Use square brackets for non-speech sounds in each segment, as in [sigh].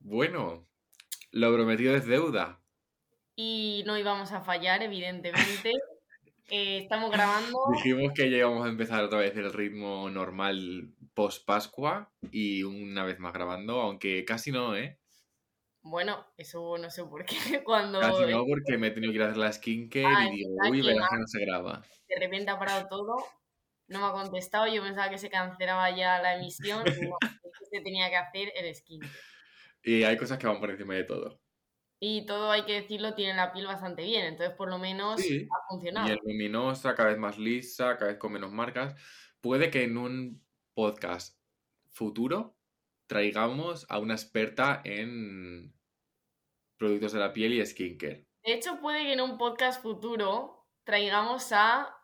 Bueno, lo prometido es deuda. Y no íbamos a fallar, evidentemente. [laughs] Eh, estamos grabando. Dijimos que ya íbamos a empezar otra vez el ritmo normal post Pascua y una vez más grabando, aunque casi no, ¿eh? Bueno, eso no sé por qué. [laughs] Cuando. Casi no, porque me he tenido que ir a hacer la skincare Ah, y digo, uy, verás que no se graba. De repente ha parado todo. No me ha contestado. Yo pensaba que se cancelaba ya la emisión. [laughs] No, se tenía que hacer el skin. Y hay cosas que van por encima de todo. Y todo, hay que decirlo, tiene la piel bastante bien. Entonces, por lo menos, Sí. ha funcionado. Y es luminosa, cada vez más lisa, cada vez con menos marcas. Puede que en un podcast futuro traigamos a una experta en productos de la piel y skincare. De hecho, puede que en un podcast futuro traigamos a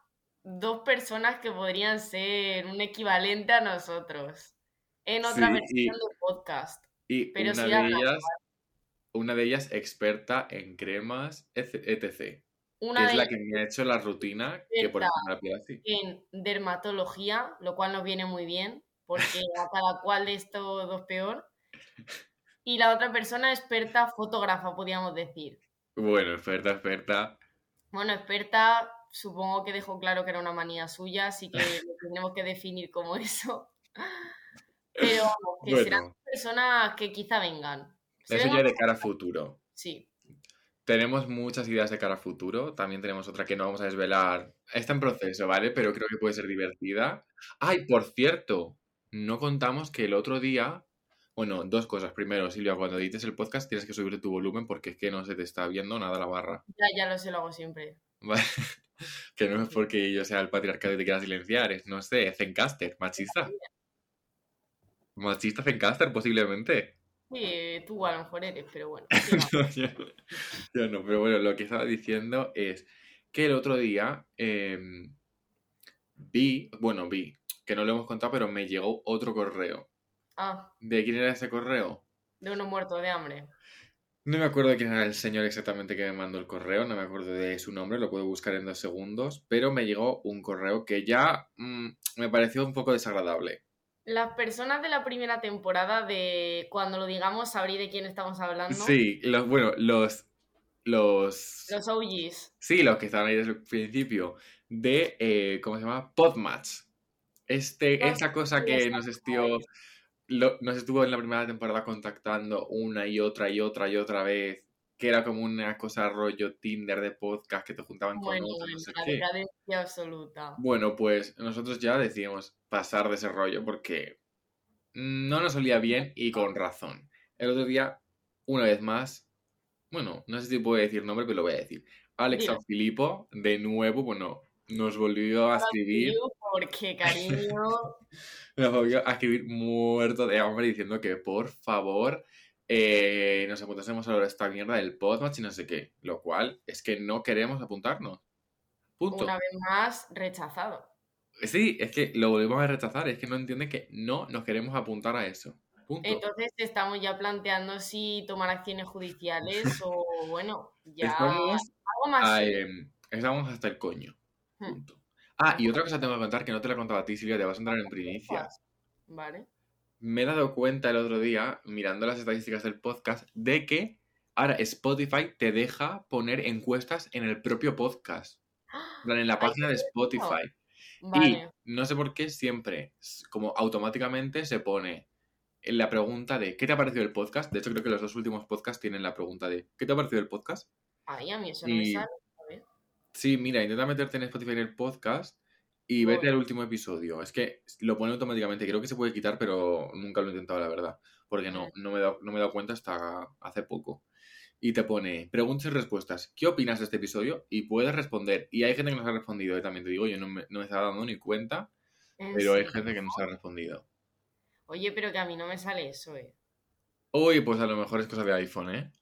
dos personas que podrían ser un equivalente a nosotros. En otra Sí, versión y- de podcast. Y Pero una de habla ellas, una de ellas experta en cremas, etc. Una que de es la que me ha hecho la rutina que por ejemplo la así. en dermatología, lo cual nos viene muy bien, porque a [laughs] cada cual de estos dos peor. Y la otra persona experta fotógrafa, podríamos decir. Bueno, experta, experta. Bueno, experta, supongo que dejó claro que era una manía suya, así que [laughs] lo tenemos que definir como eso. Pero que serán Bueno, personas que quizá vengan. Se eso ya de cara a futuro. Sí. Tenemos muchas ideas de cara a futuro. También tenemos otra que no vamos a desvelar. Está en proceso, ¿vale? Pero creo que puede ser divertida. Ay, por cierto, no contamos que el otro día. Bueno, dos cosas. Primero, Silvia, cuando edites el podcast tienes que subir tu volumen porque es que no se te está viendo nada la barra. Ya, ya lo sé, lo hago siempre. ¿Vale? [laughs] Que no es porque yo sea el patriarcado y te quiera silenciar, es, no sé, Zencaster, machista. Machista Zencaster, posiblemente. Sí, tú a lo mejor eres, pero bueno. [laughs] yo, yo no, pero bueno, lo que estaba diciendo es que el otro día em, vi, bueno, vi, que no lo hemos contado, pero me llegó otro correo. Ah, ¿De quién era ese correo? de uno muerto de hambre. No me acuerdo de quién era el señor exactamente que me mandó el correo, no me acuerdo de su nombre, lo puedo buscar en dos segundos, pero me llegó un correo que ya mm, me pareció un poco desagradable. Las personas de la primera temporada de cuando lo digamos sabréis de quién estamos hablando. Sí, los, bueno, los, los, Los OGs. sí, los que estaban ahí desde el principio, de, eh, ¿cómo se llama? Podmatch. Este, esa cosa que nos estuvo, lo- nos estuvo en la primera temporada contactando una y otra y otra y otra vez, que era como una cosa rollo Tinder de podcast que te juntaban con Bueno, otros, no bueno, sé la qué. decadencia absoluta. Bueno, pues nosotros ya decidimos pasar de ese rollo porque no nos olía bien y con razón. El otro día, una vez más, bueno, no sé si puedo decir nombre, pero lo voy a decir. Alex Dilo. Sanfilippo, de nuevo, bueno, nos volvió a escribir, Porque, cariño, [laughs] nos volvió a escribir muerto de hambre diciendo que por favor eh, nos apuntásemos a esta mierda del podcast y no sé qué. Lo cual es que no queremos apuntarnos. Punto. una vez más, rechazado. Sí, es que lo volvemos a rechazar, es que no entiende que no nos queremos apuntar a eso. Punto. Entonces estamos ya planteando si tomar acciones judiciales [laughs] o, bueno, ya Estamos, algo más a, em, estamos hasta el coño. Hmm. Ah, y otra cosa tengo que contar que no te la he contado a ti, Silvia, te vas a entrar en primicias. Vale. Me he dado cuenta el otro día, mirando las estadísticas del podcast, de que ahora Spotify te deja poner encuestas en el propio podcast. En la [gasps] página de Spotify. Vale. Y no sé por qué siempre, como automáticamente se pone la pregunta de ¿qué te ha parecido el podcast? De hecho, creo que los dos últimos podcasts tienen la pregunta de ¿qué te ha parecido el podcast? Ay, a mí eso no me sale. Sí, mira, intenta meterte en Spotify en el podcast y vete al último episodio. Es que lo pone automáticamente. Creo que se puede quitar, pero nunca lo he intentado, la verdad. Porque no, no me he dado, no me he dado cuenta hasta hace poco. Y te pone preguntas y respuestas. ¿Qué opinas de este episodio? Y puedes responder. Y hay gente que nos ha respondido. Y también te digo, yo no me, no me estaba dando ni cuenta, En pero hay gente que nos ha respondido. Oye, pero que a mí no me sale eso, eh. Uy, pues a lo mejor es cosa de iPhone, ¿eh?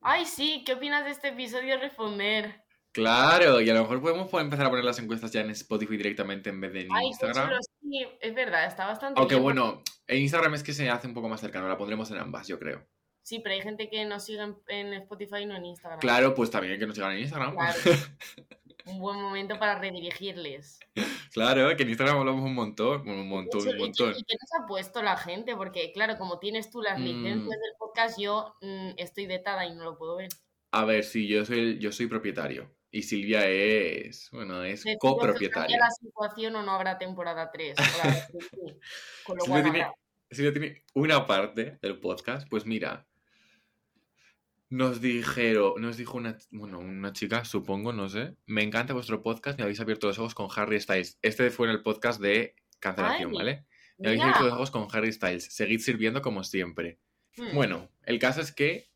Ay, sí, ¿qué opinas de este episodio? Responder. Claro, y a lo mejor podemos po- empezar a poner las encuestas ya en Spotify directamente en vez de en Ay, Instagram. chulo, sí, es verdad, está bastante Aunque bien. bueno, en Instagram es que se hace un poco más cercano, la pondremos en ambas, yo creo. Sí, pero hay gente que nos sigue en, Spotify y no en Instagram. Claro, pues también hay que nos sigan en Instagram. Claro. [laughs] un buen momento para redirigirles. Claro, que en Instagram hablamos un montón, un montón, un ¿y montón. ¿Y qué nos ha puesto la gente? Porque, claro, como tienes tú las licencias Mm. del podcast, yo mm, estoy vetada y no lo puedo ver. A ver, sí, yo soy, yo soy propietario. Y Silvia es, bueno, es copropietaria. la situación o no habrá temporada 3. [laughs] Con lo Silvia cual, tiene, habrá. Silvia tiene una parte del podcast. Pues mira, nos dijeron, nos dijo una, bueno, una chica, supongo, no sé. Me encanta vuestro podcast, me habéis abierto los ojos con Harry Styles. Este fue en el podcast de cancelación, Ay, ¿vale? Me habéis abierto los ojos con Harry Styles. Seguid sirviendo como siempre. Hmm. Bueno, el caso es que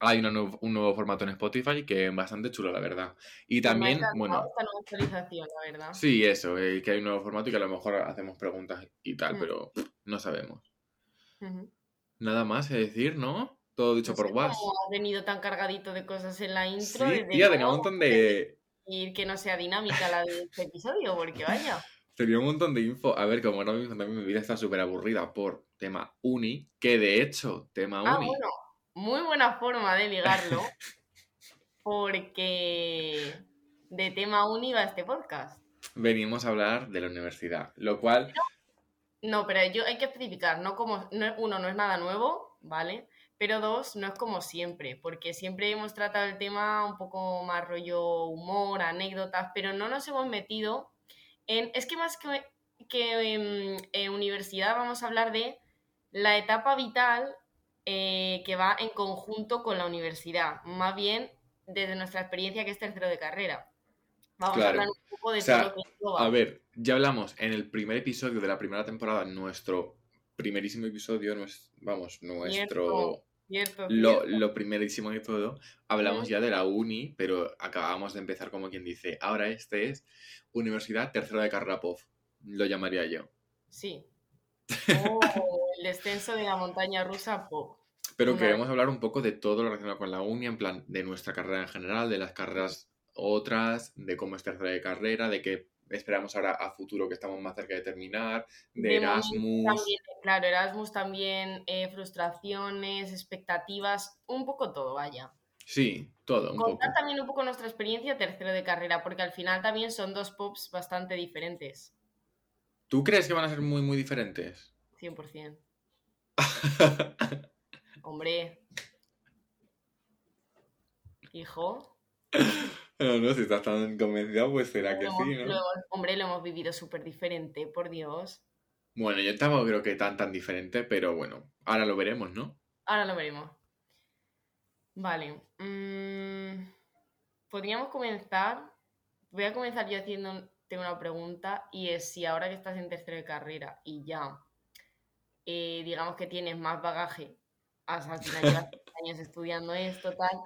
hay una un nuevo formato en Spotify que es bastante chulo, la verdad. Y me también, encantado bueno, esta nueva actualización, la verdad. sí, eso, eh, que hay un nuevo formato y que a lo mejor hacemos preguntas y tal, Mm. pero no sabemos. Nada más que decir, ¿no? Todo dicho No por WhatsApp. ha venido tan cargadito de cosas en la Sí, intro. desde tía, tenía un montón de... Y que no sea dinámica la de este episodio, porque vaya. [laughs] Tenía un montón de info. A ver, como ahora mismo también mi vida está súper aburrida por tema uni, que de hecho, tema Ah, uni. bueno, muy buena forma de ligarlo, [laughs] porque de tema uni va este podcast. Venimos a hablar de la universidad, lo cual, No, pero yo hay que especificar, no como, no, uno, no es nada nuevo, ¿vale? Pero dos, no es como siempre, porque siempre hemos tratado el tema un poco más rollo humor, anécdotas, pero no nos hemos metido en, es que más que, que em, en universidad vamos a hablar de la etapa vital eh, que va en conjunto con la universidad, más bien desde nuestra experiencia que es tercero de carrera. Vamos a hablar un poco de O sea, todo lo que a ver, ya hablamos en el primer episodio de la primera temporada, nuestro primerísimo episodio, nues- vamos, nuestro... Cierto, Cierto, Lo, primerísimo de todo, hablamos ya de la uni, pero acabamos de empezar como quien dice, ahora este es Universidad Tercera de Carrera POF, lo llamaría yo. Sí. [laughs] Oh, el descenso de la montaña rusa pop. Pero queremos hablar un poco de todo lo relacionado con la uni, en plan de nuestra carrera en general, de las carreras otras, de cómo es tercera de carrera, de qué esperamos ahora a futuro que estamos más cerca de terminar, de, Erasmus. También, claro, Erasmus también, eh, frustraciones, expectativas, un poco todo, vaya. Sí, todo, un poco. Contar también un poco nuestra experiencia tercero de carrera, porque al final también son dos pops bastante diferentes, ¿Tú crees que van a ser muy, muy diferentes? 100%. [laughs] Hombre. Hijo. [laughs] no, no, si estás tan convencida, pues será que sí, ¿no? lo hombre, lo hemos vivido súper diferente, por Dios. Bueno, yo tampoco creo que tan tan diferente, pero bueno, ahora lo veremos, ¿no? Ahora lo veremos. Vale. mm, Podríamos comenzar. Voy a comenzar yo haciéndote una pregunta y es si ahora que estás en tercero de carrera y ya, eh, digamos que tienes más bagaje, hasta al final llevas [laughs] años estudiando esto, tal,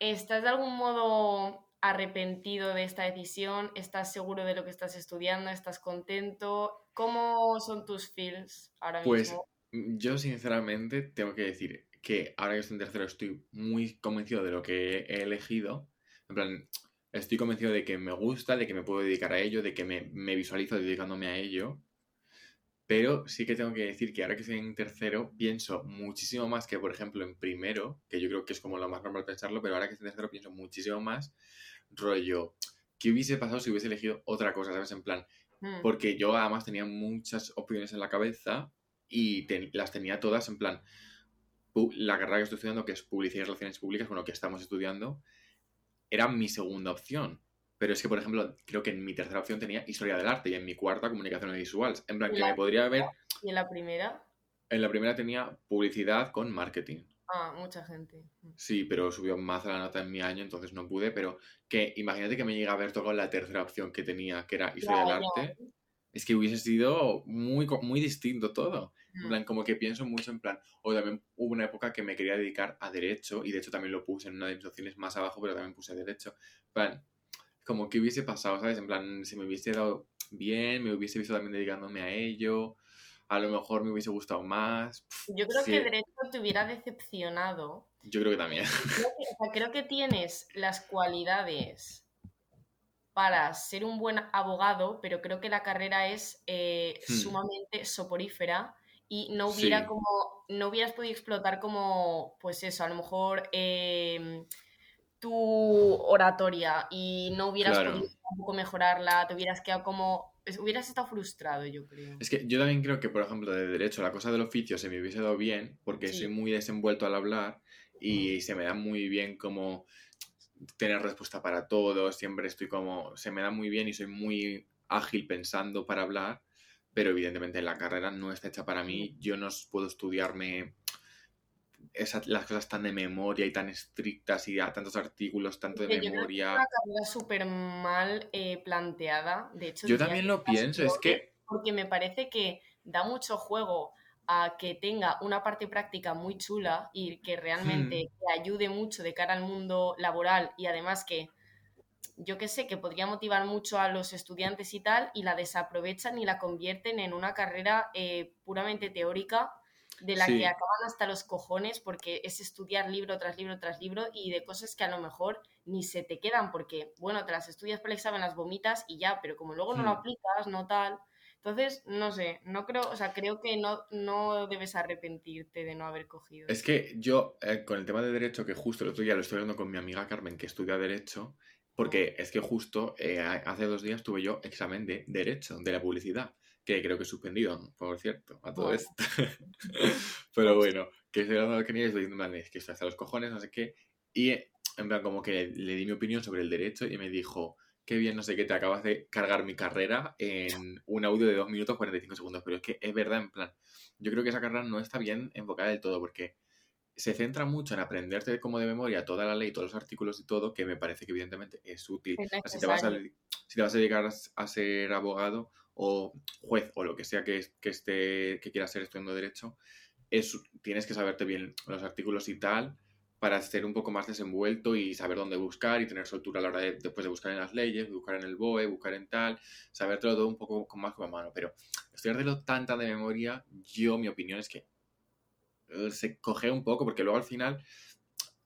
¿estás de algún modo arrepentido de esta decisión? ¿Estás seguro de lo que estás estudiando? ¿Estás contento? ¿Cómo son tus feels ahora Pues mismo? mm, yo sinceramente tengo que decir que ahora que estoy en tercero estoy muy convencido de lo que he elegido. En plan, estoy convencido de que me gusta, de que me puedo dedicar a ello, de que me, me visualizo dedicándome a ello. Pero sí que tengo que decir que ahora que estoy en tercero pienso muchísimo más que, por ejemplo, en primero, que yo creo que es como lo más normal pensarlo, pero ahora que estoy en tercero pienso muchísimo más rollo, ¿qué hubiese pasado si hubiese elegido otra cosa, ¿sabes? En plan, Mm. porque yo además tenía muchas opciones en la cabeza y te- las tenía todas en plan, la carrera que estoy estudiando, que es Publicidad y Relaciones Públicas, lo que estamos estudiando, era mi segunda opción. Pero es que, por ejemplo, creo que en mi tercera opción tenía Historia del Arte y en mi cuarta Comunicaciones Visuales. En plan, ¿Y que me podría haber... ¿Y en la primera? En la primera tenía Publicidad con Marketing. Ah, mucha gente. Sí, pero subió más la nota en mi año, entonces no pude. Pero que imagínate que me llega a haber tocado la tercera opción que tenía, que era Historia Ya, del. Arte. Es que hubiese sido muy, muy distinto todo. En Mm. plan, como que pienso mucho en plan, o también hubo una época que me quería dedicar a Derecho, y de hecho también lo puse en una de mis opciones más abajo, pero también puse Derecho. En plan, como que hubiese pasado, ¿sabes? En plan, si me hubiese dado bien, me hubiese visto también dedicándome a ello, a lo mejor me hubiese gustado más. Yo creo sí, que Derecho te hubiera decepcionado. Yo creo que también. Creo que, o sea, creo que tienes las cualidades para ser un buen abogado, pero creo que la carrera es eh, Hmm. sumamente soporífera y no hubiera Sí. como no hubieras podido explotar como pues eso a lo mejor eh, tu oratoria y no hubieras Claro. podido tampoco mejorarla, te hubieras quedado como... Hubieras estado frustrado, yo creo. Es que yo también creo que, por ejemplo, de derecho, la cosa del oficio se me hubiese dado bien, porque Sí. soy muy desenvuelto al hablar y se me da muy bien como tener respuesta para todo, siempre estoy como, se me da muy bien y soy muy ágil pensando para hablar, pero evidentemente la carrera no está hecha para mí, yo no puedo estudiarme esa- las cosas tan de memoria y tan estrictas y a tantos artículos, tanto de yo creo que es memoria. una carrera súper mal eh, planteada. De hecho, Yo también lo pienso, es que Porque me parece que da mucho juego a que tenga una parte práctica muy chula y que realmente Hmm. te ayude mucho de cara al mundo laboral y además que yo que sé, que podría motivar mucho a los estudiantes y tal, y la desaprovechan y la convierten en una carrera eh, puramente teórica de la Sí. que acaban hasta los cojones porque es estudiar libro tras libro tras libro y de cosas que a lo mejor ni se te quedan porque, bueno, te las estudias para el examen, las vomitas y ya, pero como luego no lo aplicas, no tal. Entonces, no sé, no creo, o sea, creo que no, no debes arrepentirte de no haber cogido. Es que yo, eh, con el tema de derecho, que justo el otro día lo estoy hablando con mi amiga Carmen, que estudia derecho, porque es que justo eh, hace dos días tuve yo examen de derecho, de la publicidad, que creo que he suspendido, por cierto, a todo Bueno. esto. [laughs] Pero bueno, que con ella y estoy diciendo, es que estoy hasta los cojones, no sé qué. Y en plan, como que le di mi opinión sobre el derecho y me dijo, qué bien, no sé qué, te acabas de cargar mi carrera en un audio de 2 minutos 45 segundos. Pero es que es verdad, en plan, yo creo que esa carrera no está bien enfocada del todo porque se centra mucho en aprenderte como de memoria toda la ley, todos los artículos y todo, que me parece que evidentemente es útil. Es Si te, vas a, si te vas a dedicar a ser abogado o juez o lo que sea que, que, esté, que quieras ser estudiando derecho, es, tienes que saberte bien los artículos y tal para ser un poco más desenvuelto y saber dónde buscar y tener soltura a la hora de, después de buscar en las leyes, buscar en el BOE, buscar en tal, sabértelo todo un poco con más con mano. Pero estudiártelo tan tan de memoria, yo mi opinión es que eh, se coge un poco porque luego al final,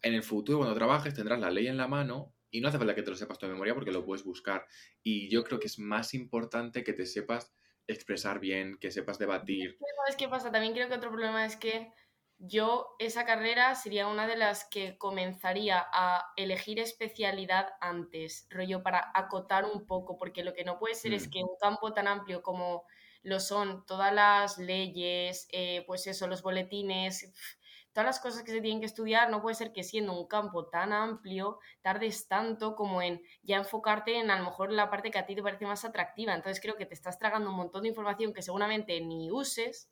en el futuro cuando trabajes tendrás la ley en la mano y no hace falta que te lo sepas tu memoria porque lo puedes buscar. Y yo creo que es más importante que te sepas expresar bien, que sepas debatir. ¿Sabes qué pasa? También creo que otro problema es que yo esa carrera sería una de las que comenzaría a elegir especialidad antes, rollo para acotar un poco, porque lo que no puede ser es Mm. que un campo tan amplio como lo son todas las leyes, eh, pues eso, los boletines, todas las cosas que se tienen que estudiar, no puede ser que siendo un campo tan amplio tardes tanto como en ya enfocarte en a lo mejor la parte que a ti te parece más atractiva. Entonces creo que te estás tragando un montón de información que seguramente ni uses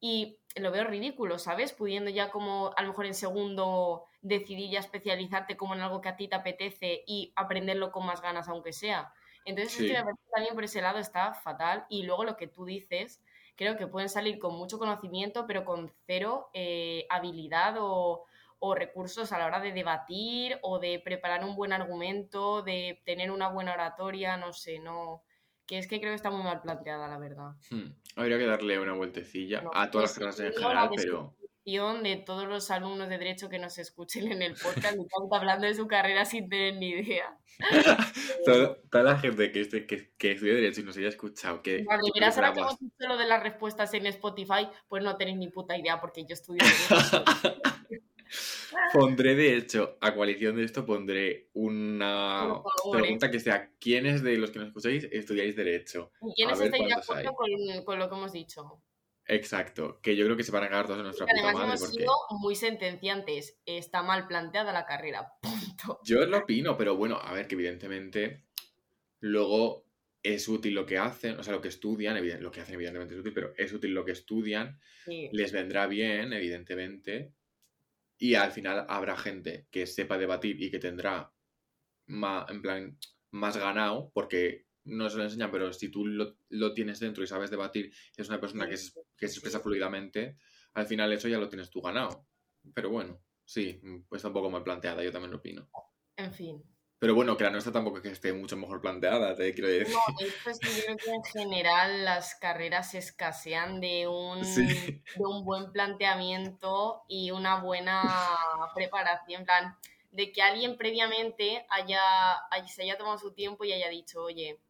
y lo veo ridículo, ¿sabes? Pudiendo ya como a lo mejor en segundo decidir ya especializarte como en algo que a ti te apetece y aprenderlo con más ganas aunque sea. Entonces Sí. es que me parece que también por ese lado está fatal y luego lo que tú dices, creo que pueden salir con mucho conocimiento pero con cero eh, habilidad o, o recursos a la hora de debatir o de preparar un buen argumento, de tener una buena oratoria, no sé, no... Que es que creo que está muy mal planteada, la verdad. Hmm, Habría que darle una vueltecilla No, a todas las clases en general, pero de todos los alumnos de derecho que nos escuchen en el podcast, me hablando de su carrera sin tener ni idea. [laughs] toda, toda la gente que, esté- que, que estudie Derecho y nos haya escuchado, que, Vale, que verás ahora que hemos dicho lo de las respuestas en Spotify, pues no tenéis ni puta idea porque yo estudio derecho. [laughs] Pondré, de hecho, a coalición de esto, pondré una favor, ¿eh? pregunta que sea: ¿quiénes de los que nos escucháis estudiáis Derecho? ¿Y quiénes estáis de acuerdo con, con lo que hemos dicho? Exacto, que yo creo que se van a cagar todos en nuestra puta madre, porque sido muy sentenciantes. Está mal planteada la carrera. [laughs] Punto. yo lo opino, pero bueno, a ver, que evidentemente luego es útil lo que hacen, o sea, lo que estudian, lo que hacen evidentemente es útil, pero es útil lo que estudian, Sí. les vendrá bien, evidentemente, y al final habrá gente que sepa debatir y que tendrá más, en plan, más ganado, porque no se lo enseñan, pero si tú lo, lo tienes dentro y sabes debatir, es una persona que se, que se expresa fluidamente, al final eso ya lo tienes tú ganado. Pero bueno, sí, pues está un poco mal planteada, yo también lo opino. En fin. Pero bueno, que la nuestra tampoco es que esté mucho mejor planteada, te quiero decir. No, de hecho es que yo creo que en general las carreras escasean de un, Sí. de un buen planteamiento y una buena preparación, en plan, de que alguien previamente haya- se haya tomado su tiempo y haya dicho, oye,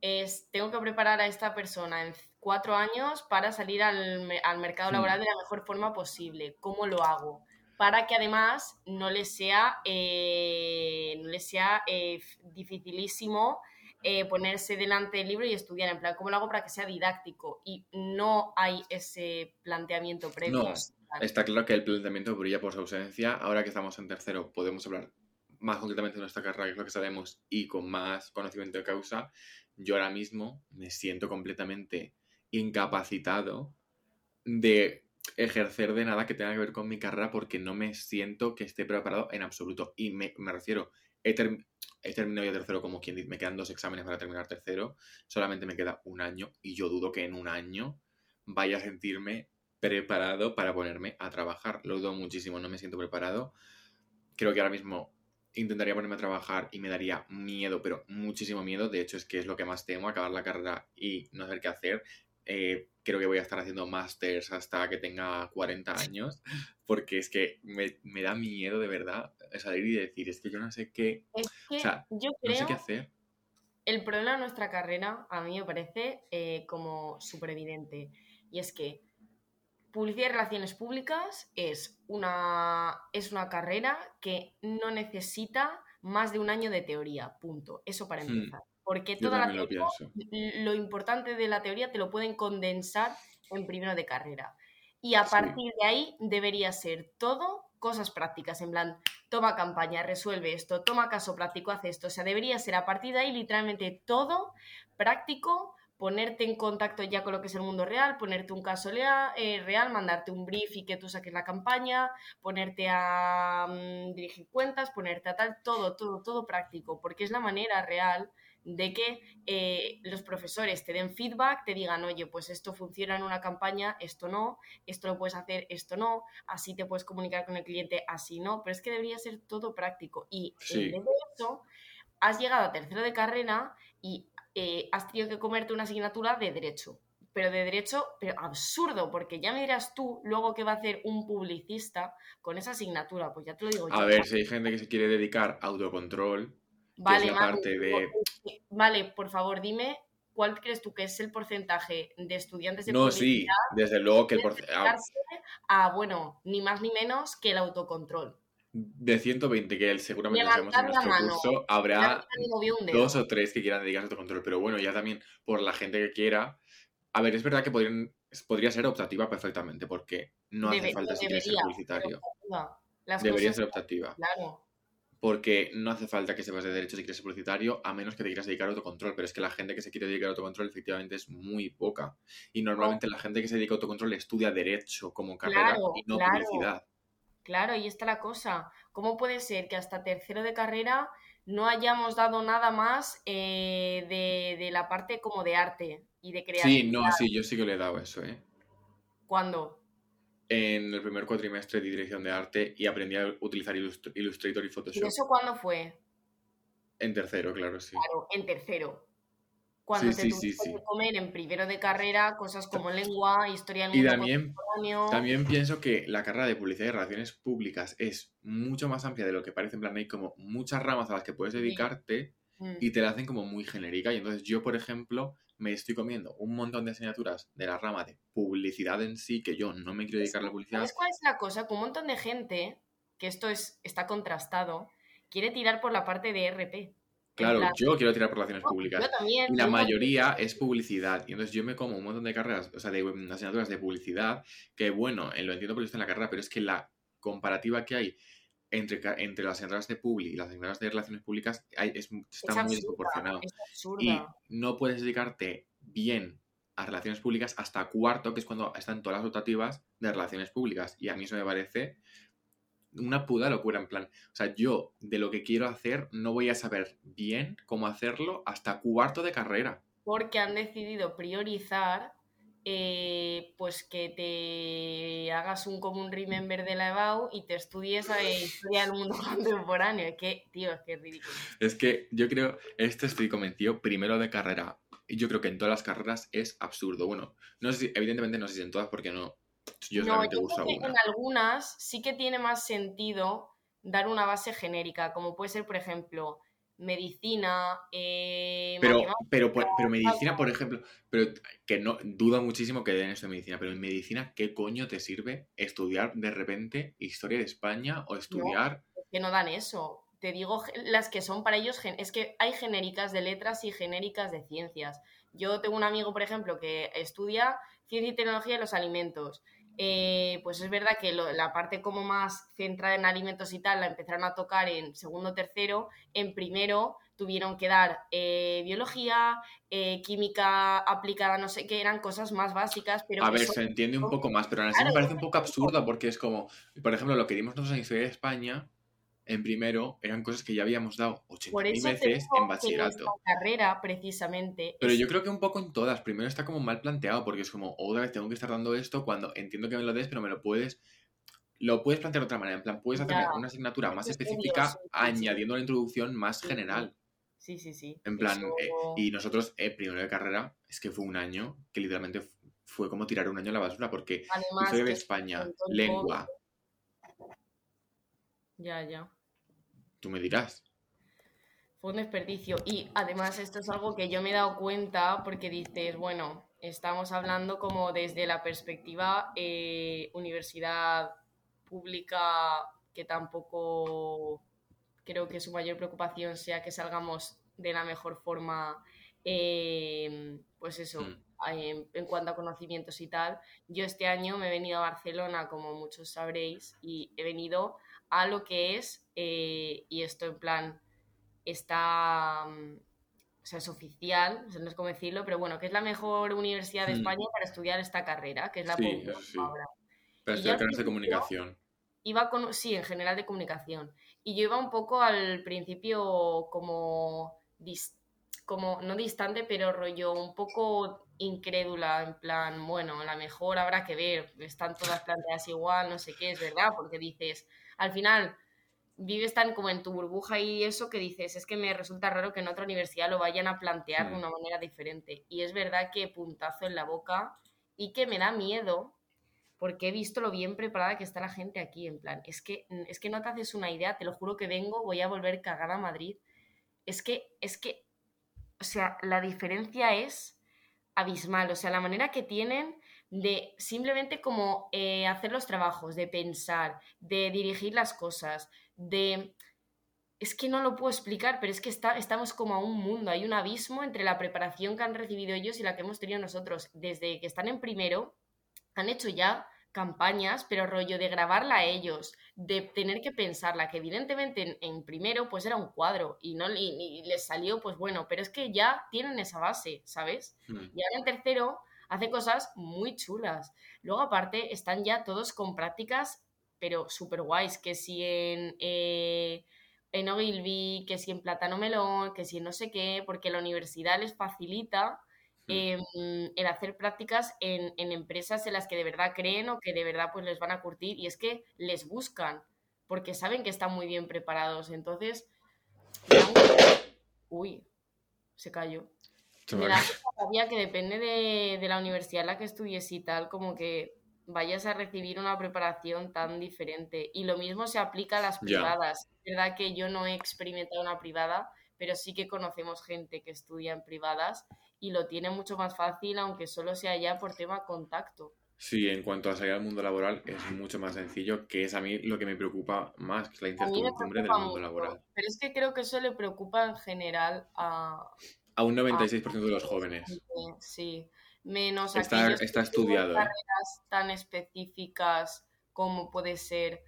es, tengo que preparar a esta persona en cuatro años para salir al, al mercado laboral de la mejor forma posible. ¿Cómo lo hago? para que además no les sea, eh, no les sea eh, dificilísimo eh, ponerse delante del libro y estudiar. En plan, ¿cómo lo hago para que sea didáctico? Y no hay ese planteamiento previo. No, está claro que el planteamiento brilla por su ausencia. Ahora que estamos en tercero, podemos hablar más concretamente de nuestra carrera, que es lo que sabemos, y con más conocimiento de causa. Yo ahora mismo me siento completamente incapacitado de ejercer de nada que tenga que ver con mi carrera porque no me siento que esté preparado en absoluto. Y me, refiero, he, terminado ya tercero como quien dice, me quedan dos exámenes para terminar tercero, solamente me queda un año y yo dudo que en un año vaya a sentirme preparado para ponerme a trabajar. Lo dudo muchísimo, no me siento preparado. Creo que ahora mismo intentaría ponerme a trabajar y me daría miedo, pero muchísimo miedo. De hecho, es que es lo que más temo, acabar la carrera y no saber qué hacer. Eh, creo que voy a estar haciendo másters hasta que tenga 40 años, porque es que me, da miedo de verdad salir y decir, es que yo no sé qué, o sea, yo no sé qué hacer. El problema de nuestra carrera, a mí me parece eh, como súper evidente, y es que Publicidad y Relaciones Públicas es una, es una carrera que no necesita más de un año de teoría, punto. Eso para hmm. empezar. Porque toda la teoría, lo, importante de la teoría te lo pueden condensar en primero de carrera. Y a partir de ahí debería ser todo cosas prácticas, en plan, toma campaña, resuelve esto, toma caso práctico, hace esto. O sea, debería ser a partir de ahí literalmente todo práctico, ponerte en contacto ya con lo que es el mundo real, ponerte un caso eh, real, mandarte un brief y que tú saques la campaña, ponerte a mm, dirigir cuentas, ponerte a tal, todo, todo, todo práctico, porque es la manera real de que eh, los profesores te den feedback, te digan, oye, pues esto funciona en una campaña, esto no, esto lo puedes hacer, esto no, así te puedes comunicar con el cliente, así no, pero es que debería ser todo práctico. Y en vez de eso, has llegado a tercero de carrera y eh, has tenido que comerte una asignatura de derecho. Pero de derecho, pero absurdo, porque ya me dirás tú luego qué va a hacer un publicista con esa asignatura, pues ya te lo digo yo. A ver, si hay gente que se quiere dedicar a autocontrol, Vale, vale, por favor, dime cuál crees tú que es el porcentaje de estudiantes de No, sí, desde luego que el porcentaje... A, bueno, ni más ni menos que el autocontrol. De 120 que él seguramente sabemos en nuestro curso, habrá dos o tres que quieran dedicarse a autocontrol. Pero bueno, ya también por la gente que quiera. A ver, es verdad que podrían, podría ser optativa perfectamente, porque no hace falta si ser publicitario. Debería ser optativa. Claro porque no hace falta que sepas de derecho si quieres ser publicitario, a menos que te quieras dedicar a autocontrol, pero es que la gente que se quiere dedicar a autocontrol efectivamente es muy poca. Y normalmente la gente que se dedica a autocontrol estudia derecho como carrera y no publicidad. Claro, y está la cosa. ¿Cómo puede ser que hasta tercero de carrera no hayamos dado nada más eh, de, la parte como de arte y de creatividad? Sí, no, sí, yo sí que le he dado eso, ¿eh? ¿Cuándo? en el primer cuatrimestre de dirección de arte y aprendí a utilizar Illustrator y Photoshop. ¿Y eso cuándo fue? En tercero, claro, sí. Claro, en tercero. Cuando te sí, que comer en primero de carrera cosas como lengua, historia del mundo Y también, también pienso que la carrera de publicidad y relaciones públicas es mucho más amplia de lo que parece. En plan, hay como muchas ramas a las que puedes dedicarte mm. y te la hacen como muy genérica. Y entonces yo, por ejemplo, me estoy comiendo un montón de asignaturas de la rama de publicidad en sí, que yo no me quiero dedicar a la publicidad. ¿Sabes cuál es la cosa? Que un montón de gente, que esto es, está contrastado, quiere tirar por la parte de RP. Claro, yo quiero tirar por relaciones públicas. Yo también. Y la mayoría es publicidad. Y entonces yo me como un montón de carreras, o sea, de asignaturas de publicidad, que bueno, lo entiendo porque está en la carrera, pero es que la comparativa que hay entre, entre las entradas de Publi y las entradas de relaciones públicas hay, es, está muy desproporcionado. y no puedes dedicarte bien a relaciones públicas hasta cuarto, que es cuando están todas las rotativas de relaciones públicas. Y a mí eso me parece una puta locura, en plan. O sea, yo de lo que quiero hacer no voy a saber bien cómo hacerlo hasta cuarto de carrera. Porque han decidido priorizar eh, pues que te hagas un común remember de la EBAU y te estudies a historia del mundo [laughs] contemporáneo. Que, tío, es que es ridículo. Es que yo creo, esto estoy convencido, primero de carrera, y yo creo que en todas las carreras es absurdo. Bueno, no sé evidentemente no sé si en todas porque no, yo no, uso En algunas sí que tiene más sentido dar una base genérica, como puede ser, por ejemplo, medicina, eh, Pero, pero, por- pero medicina, por ejemplo, pero que no duda muchísimo que den esto de medicina, pero en medicina, ¿qué coño te sirve estudiar de repente historia de España o estudiar? que no dan eso. Te digo las que son para ellos, es que hay genéricas de letras y genéricas de ciencias. Yo tengo un amigo, por ejemplo, que estudia ciencia y tecnología de los alimentos. Eh, pues es verdad que lo- la parte como más centrada en alimentos y tal la empezaron a tocar en segundo tercero. En primero tuvieron que dar eh, biología, eh, química aplicada, no sé qué, eran cosas más básicas, pero A ver, se entiende un poco más, pero aún así me parece un poco absurdo porque es como, por ejemplo, lo que dimos nosotros en historia de España, en primero, eran cosas que ya habíamos dado por 80.000 eso te veces en bachillerato. carrera, precisamente, Pero es yo creo que un poco en todas. Primero está como mal planteado, porque es como, otra vez tengo que estar dando esto cuando entiendo que me lo des, pero me lo puedes. Lo puedes plantear de otra manera. En plan, puedes hacer una asignatura más específica sí, sí, sí. añadiendo la introducción más Sí, general. Sí, sí, sí. En plan, Eso- eh, y nosotros, eh, primero de carrera, es que fue un año que literalmente fu- fue como tirar un año a la basura, porque Además, historia de España, lengua, Ya, ya. Tú me dirás. Fue un desperdicio. Y además esto es algo que yo me he dado cuenta porque dices, bueno, estamos hablando como desde la perspectiva eh, universidad pública, que tampoco creo que su mayor preocupación sea que salgamos de la mejor forma, eh, pues eso, Mm. en, en cuanto a conocimientos y tal. Yo este año me he venido a Barcelona, como muchos sabréis, y he venido a lo que es, eh, y esto en plan está, mm, o sea, es oficial, o sea, no es como decirlo, pero bueno, que es la mejor universidad de Hmm. España para estudiar esta carrera, que es la Sí, sí. Pero Y estudiar carreras de comunicación. Iba con, sí, en general de comunicación. Y yo iba un poco al principio como, dis- como no distante, pero rollo un poco incrédula, en plan, bueno, la mejor habrá que ver, están todas planteadas igual, no sé qué, es verdad, porque dices, al final vives tan como en tu burbuja y eso que dices, es que me resulta raro que en otra universidad lo vayan a plantear de Mm. una manera diferente. Y es verdad que puntazo en la boca y que me da miedo porque he visto lo bien preparada que está la gente aquí, en plan, es que, es que no te haces una idea, te lo juro que vengo, voy a volver cagada a Madrid. Es que, es que, o sea, la diferencia es abismal, o sea, la manera que tienen de simplemente como eh, hacer los trabajos, de pensar, de dirigir las cosas, de... Es que no lo puedo explicar, pero es que está, estamos como a un mundo, hay un abismo entre la preparación que han recibido ellos y la que hemos tenido nosotros. Desde que están en primero, han hecho ya campañas, pero rollo de grabarla a ellos, de tener que pensarla, que evidentemente en, en primero pues era un cuadro y no y, y les salió pues bueno, pero es que ya tienen esa base, ¿sabes? Mm. Y ahora en tercero hace cosas muy chulas. Luego aparte están ya todos con prácticas, pero súper guays, que si en... Eh, en Ogilvy, que si en Plátano Melón, que si en no sé qué, porque la universidad les facilita Mm. eh, el hacer prácticas en, en, empresas en las que de verdad creen o que de verdad pues les van a curtir y es que les buscan porque saben que están muy bien preparados entonces uy se cayó me da rabia que depende de, de la universidad en la que estudies y tal como que vayas a recibir una preparación tan diferente y lo mismo se aplica a las privadas es verdad que yo no he experimentado una privada pero sí que conocemos gente que estudia en privadas y lo tiene mucho más fácil, aunque solo sea ya por tema contacto. Sí, en cuanto a salir al mundo laboral es mucho más sencillo, que es a mí lo que me preocupa más, que es la incertidumbre del mundo mucho, laboral. pero es que creo que eso le preocupa en general a... A un 96% de los jóvenes. Sí, menos Está- ¿eh? carreras tan específicas como puede ser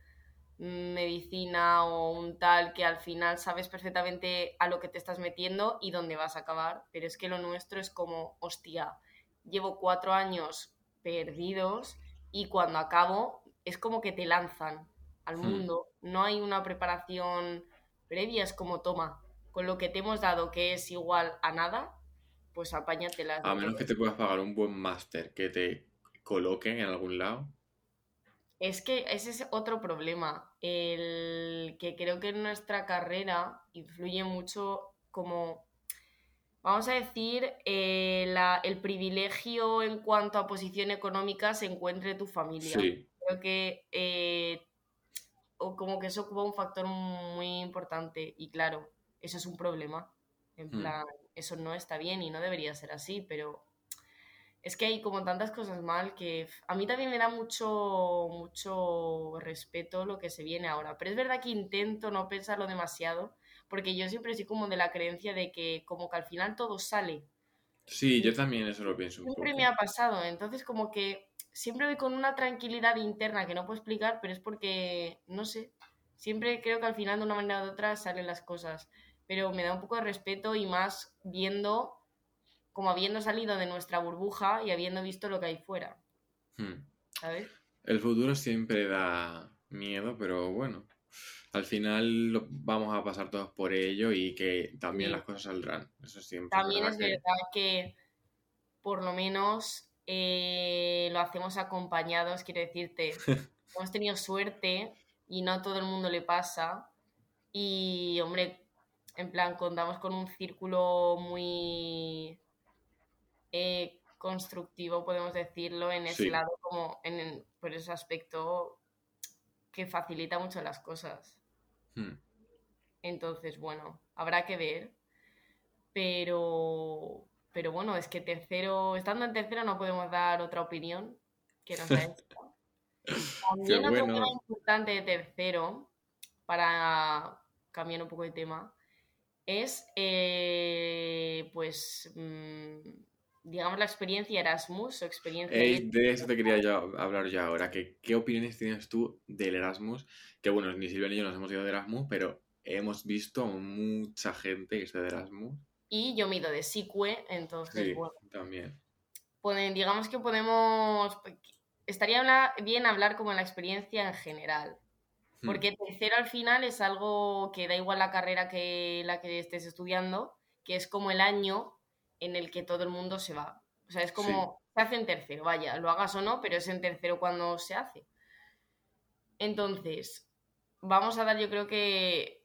mm, medicina o un tal que al final sabes perfectamente a lo que te estás metiendo y dónde vas a acabar, pero es que lo nuestro es como, hostia, llevo cuatro años perdidos y cuando acabo es como que te lanzan al Hmm. mundo, no hay una preparación previa, es como toma, con lo que te hemos dado que es igual a nada, pues apáñatelas. A menos que te puedas pagar un buen máster que te coloquen en algún lado. Es que ese es otro problema, el que creo que en nuestra carrera influye mucho como, vamos a decir, eh, la- el privilegio en cuanto a posición económica se encuentre tu familia. Sí, Creo que eh, o como que eso ocupa un factor muy importante y claro, eso es un problema. En Hmm. plan, eso no está bien y no debería ser así, pero es que hay como tantas cosas mal que a mí también me da mucho, mucho respeto lo que se viene ahora. Pero es verdad que intento no pensarlo demasiado, porque yo siempre soy como de la creencia de que como que al final todo sale. Sí, yo también eso lo pienso un Siempre poco. me ha pasado, entonces como que siempre voy con una tranquilidad interna que no puedo explicar, pero es porque, no sé, siempre creo que al final de una manera u otra salen las cosas, pero me da un poco de respeto y más viendo, como habiendo salido de nuestra burbuja y habiendo visto lo que hay fuera, Hmm. ¿sabes? El futuro siempre da miedo, pero bueno, al final lo- vamos a pasar todos por ello y que también Sí. las cosas saldrán. Eso siempre También es verdad que- que por lo menos eh, lo hacemos acompañados, quiero decirte, [laughs] hemos tenido suerte y no a todo el mundo le pasa. Y, hombre, en plan, contamos con un círculo muy eh, constructivo, podemos decirlo, en ese Sí. lado, como en, en- por ese aspecto que facilita mucho las cosas. Hmm. Entonces, bueno, habrá que ver. Pero, pero bueno, es que tercero, estando en tercero no podemos dar otra opinión que no sea esta. [laughs] También otro bueno. tema importante de tercero, para cambiar un poco de tema, es eh, pues mm, digamos la experiencia Erasmus o experiencia de eso te quería yo hablar yo ahora, que ¿qué opiniones tienes tú del Erasmus? Que bueno, ni Silvia ni yo nos hemos ido de Erasmus, pero hemos visto mucha gente que está de Erasmus. y yo mido de SICUE, entonces Sí, bueno, también. digamos que podemos estaría bien hablar como la experiencia en general. Hmm. Porque tercero al final es algo que da igual la carrera que la que estés estudiando, que es como el año en el que todo el mundo se va. O sea, es como, se hace en tercero, vaya, lo hagas o no, pero es en tercero cuando se hace. Entonces, vamos a dar yo creo que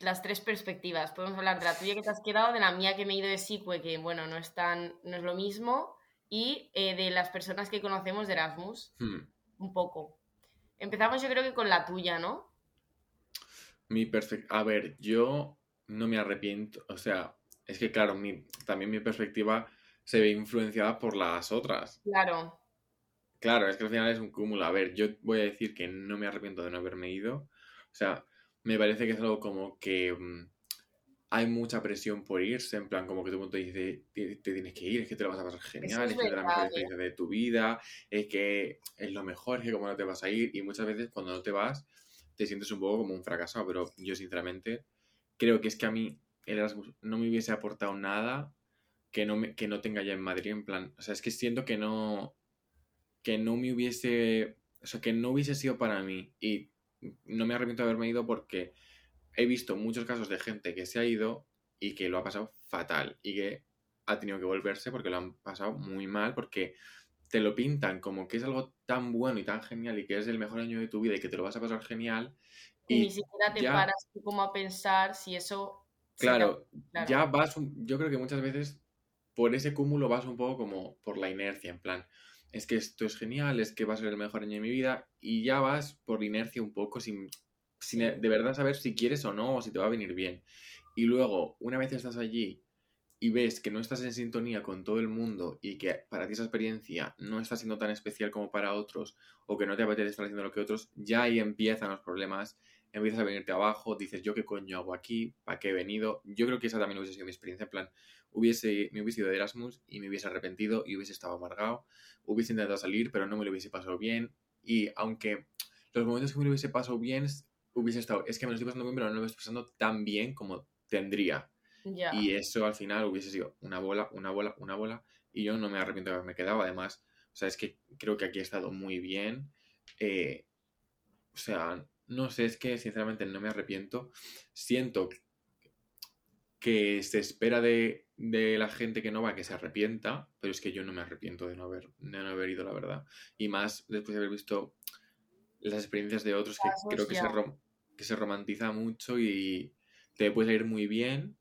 las tres perspectivas. Podemos hablar de la tuya que te has quedado, de la mía que me he ido de SICUE, que bueno, no es, tan, no es lo mismo, y eh, de las personas que conocemos de Erasmus, Hmm. un poco. Empezamos yo creo que con la tuya, ¿no? Mi perspec- A ver, yo no me arrepiento, o sea, es que claro, mi, también mi perspectiva se ve influenciada por las otras. Claro, Claro, es que al final es un cúmulo. A ver, yo voy a decir que no me arrepiento de no haberme ido. O sea, me parece que es algo como que mm, hay mucha presión por irse, en plan, como que todo el mundo te dice, te, te tienes que ir, es que te lo vas a pasar genial, es es, que es la mejor ¿eh? experiencia de tu vida, es que es lo mejor, es que como no te vas a ir. Y muchas veces cuando no te vas, te sientes un poco como un fracasado, pero yo sinceramente creo que es que a mí el Erasmus no me hubiese aportado nada que no, me- que no tenga ya en Madrid, en plan, o sea, es que siento que no, que no me hubiese, o sea, que no hubiese sido para mí y no me arrepiento de haberme ido porque he visto muchos casos de gente que se ha ido y que lo ha pasado fatal y que ha tenido que volverse porque lo han pasado muy mal porque te lo pintan como que es algo tan bueno y tan genial y que es el mejor año de tu vida y que te lo vas a pasar genial y, ni siquiera te ya- paras tú como a pensar si eso... si Claro, claro. ya vas, yo creo que muchas veces por ese cúmulo vas un poco como por la inercia, en plan, es que esto es genial, es que va a ser el mejor año de mi vida, y ya vas por inercia un poco sin, sin Sí. de verdad saber si quieres o no, o si te va a venir bien. Y luego, una vez estás allí y ves que no estás en sintonía con todo el mundo y que para ti esa experiencia no está siendo tan especial como para otros, o que no te apetece estar haciendo lo que otros, ya ahí empiezan los problemas empiezas a venirte abajo, dices, ¿yo qué coño hago aquí? ¿Para qué he venido? Yo creo que esa también hubiese sido mi experiencia, en plan, hubiese, me hubiese ido de Erasmus y me hubiese arrepentido y hubiese estado amargado, hubiese intentado salir, pero no me lo hubiese pasado bien, y aunque los momentos que me lo hubiese pasado bien, hubiese estado, es que me lo estoy pasando bien, pero no me lo estoy pasando tan bien como tendría. Ya. Y eso al final hubiese sido una bola, una bola, una bola, y yo no me arrepiento de haberme quedado, además, o sea, es que creo que aquí he estado muy bien, eh, o sea, no sé, es que sinceramente no me arrepiento. Siento que se espera de, de la gente que no va que se arrepienta, pero es que yo no me arrepiento de no haber, de no haber ido, la verdad. Y más después de haber visto las experiencias de otros que creo que se, rom- que se romantiza mucho y te puede ir muy bien.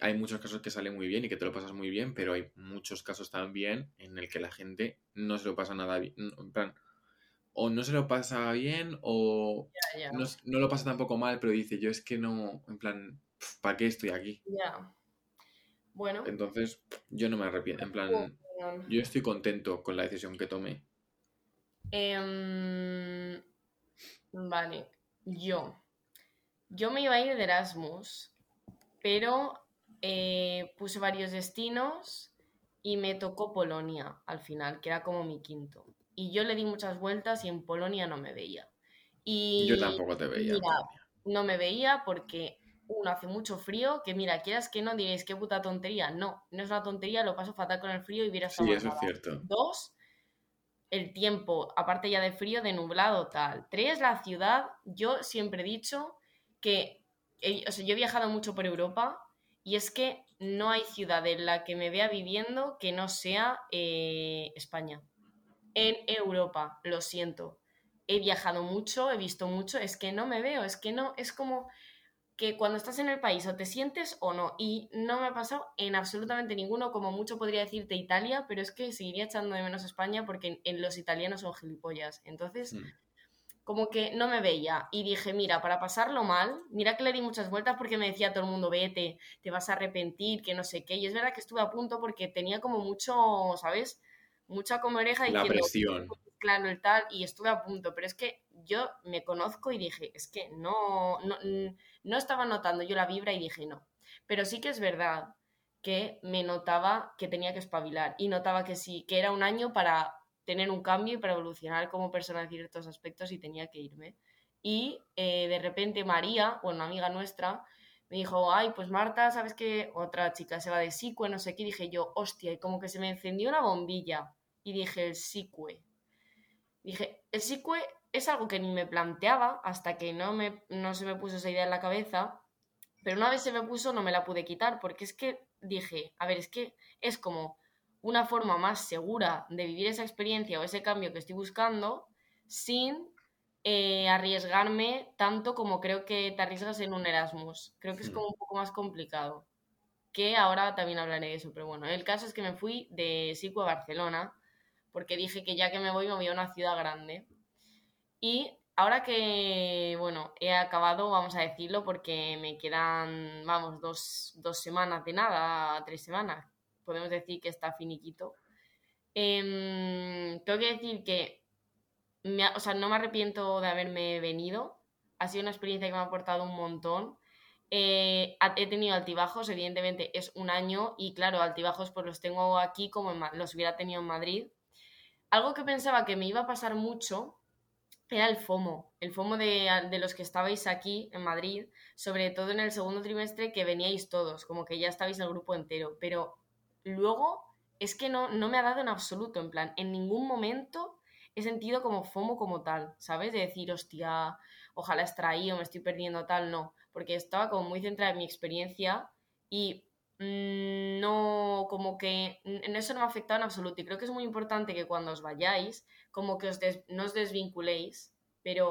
Hay muchos casos que salen muy bien y que te lo pasas muy bien, pero hay muchos casos también en el que la gente no se lo pasa nada bien. En plan, o no se lo pasa bien o no, lo pasa tampoco mal, pero dice, yo es que no, en plan, ¿para qué estoy aquí? Ya. Bueno, Entonces, yo no me arrepiento, en plan, yo estoy contento con la decisión que tomé. Em, vale, yo. Yo me iba a ir de Erasmus, pero eh, puse varios destinos y me tocó Polonia al final, que era como mi quinto. Y yo le di muchas vueltas y en Polonia no me veía. Y Yo tampoco te veía. mira, no me veía porque, uno, hace mucho frío, que mira, quieras que no diréis qué puta tontería. No, no es una tontería, lo paso fatal con el frío y hubiera estado Sí, eso es cierto. Dos, el tiempo, aparte ya de frío, de nublado, tal. Tres, la ciudad. Yo siempre he dicho que, o sea, yo he viajado mucho por Europa y es que no hay ciudad en la que me vea viviendo que no sea eh, España. En Europa, lo siento. He viajado mucho, he visto mucho, es que no me veo, es que no, es como que cuando estás en el país o te sientes o no. Y no me ha pasado en absolutamente ninguno, como mucho podría decirte Italia, pero es que seguiría echando de menos España porque en, en los italianos son gilipollas. Entonces, Mm. como que no me veía. Y dije, mira, para pasarlo mal, mira que le di muchas vueltas porque me decía todo el mundo, vete, te vas a arrepentir, que no sé qué. Y es verdad que estuve a punto porque tenía como mucho, ¿sabes? Mucha como oreja La diciendo, presión. claro, el tal, y estuve a punto, pero es que yo me conozco y dije, es que no, no, n- no estaba notando yo la vibra y dije no. Pero sí que es verdad que me notaba que tenía que espabilar y notaba que sí, que era un año para tener un cambio y para evolucionar como persona en ciertos aspectos y tenía que irme. Y eh, de repente María, bueno, una amiga nuestra, me dijo, ay, pues Marta, ¿sabes que otra chica se va de SICUE, no sé qué? Y dije yo, hostia, y como que se me encendió una bombilla. Y dije, el SICUE. Dije, el SICUE es algo que ni me planteaba hasta que no, me, no se me puso esa idea en la cabeza, pero una vez se me puso no me la pude quitar, porque es que dije, a ver, es que es como una forma más segura de vivir esa experiencia o ese cambio que estoy buscando sin eh, arriesgarme tanto como creo que te arriesgas en un Erasmus. Creo que es Hmm. como un poco más complicado. Que ahora también hablaré de eso, pero bueno, el caso es que me fui de SICUE a Barcelona, porque dije que ya que me voy, me voy a una ciudad grande. Y ahora que, bueno, he acabado, vamos a decirlo, porque me quedan, vamos, dos, dos semanas de nada, tres semanas. Podemos decir que está finiquito. Em, tengo que decir que, o sea, no me arrepiento de haberme venido. Ha sido una experiencia que me ha aportado un montón. Eh, he tenido altibajos, evidentemente es un año y claro, altibajos pues los tengo aquí como los hubiera tenido en Madrid. Algo que pensaba que me iba a pasar mucho era el FOMO, el FOMO de, de los que estabais aquí en Madrid, sobre todo en el segundo trimestre que veníais todos, como que ya estabais el grupo entero, pero luego es que no, no me ha dado en absoluto, en plan, en ningún momento he sentido como FOMO como tal, ¿sabes? De decir, hostia, ojalá extraí o me estoy perdiendo tal, no, porque estaba como muy centrada en mi experiencia y mm, no, como que en eso no me ha afectado en absoluto y creo que es muy importante que cuando os vayáis, como que os des- no os desvinculéis, pero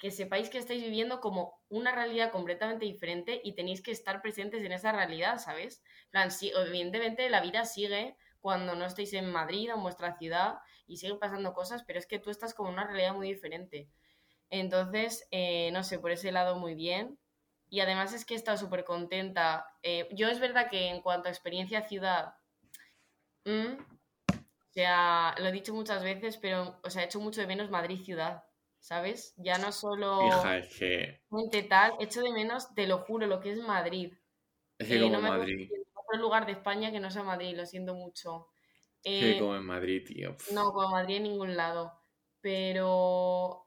que sepáis que estáis viviendo como una realidad completamente diferente y tenéis que estar presentes en esa realidad, ¿sabes? Plan, sí, evidentemente la vida sigue cuando no estéis en Madrid o en vuestra ciudad y siguen pasando cosas, pero es que tú estás como una realidad muy diferente. Entonces, eh, no sé, por ese lado muy bien. Y además es que he estado súper contenta. Eh, yo es verdad que en cuanto a experiencia ciudad, mm, o sea, lo he dicho muchas veces, pero, o sea, he hecho mucho de menos Madrid ciudad, ¿sabes? Ya no solo Hija, es que, gente tal, echo de menos, te lo juro, lo que es Madrid. es que Eh, como no me Madrid, en otro lugar de España que no sea Madrid, lo siento mucho. es que Eh, como en Madrid, tío. no, como Madrid en ningún lado. Pero